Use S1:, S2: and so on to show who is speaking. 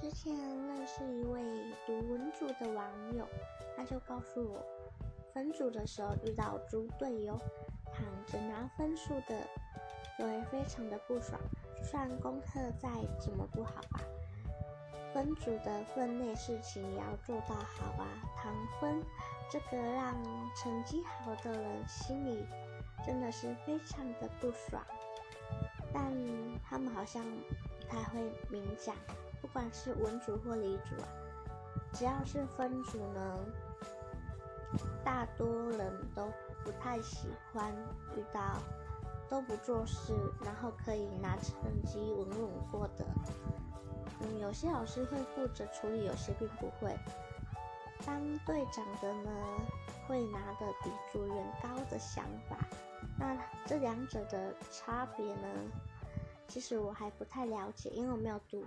S1: 之前认识一位读文组的网友，他就告诉我，分组的时候遇到猪队友，躺着拿分数的，就会非常的不爽。就算功课再怎么不好吧，分组的分内事情也要做到好啊。躺分，这个让成绩好的人心里真的是非常的不爽。但他们好像不太会明讲。不管是文组或理组啊，只要是分组呢，大多人都不太喜欢遇到都不做事，然后可以拿成绩稳稳过的。嗯，有些老师会负责处理，有些并不会。当队长的呢，会拿的比组员高的想法。那这两者的差别呢，其实我还不太了解，因为我没有读。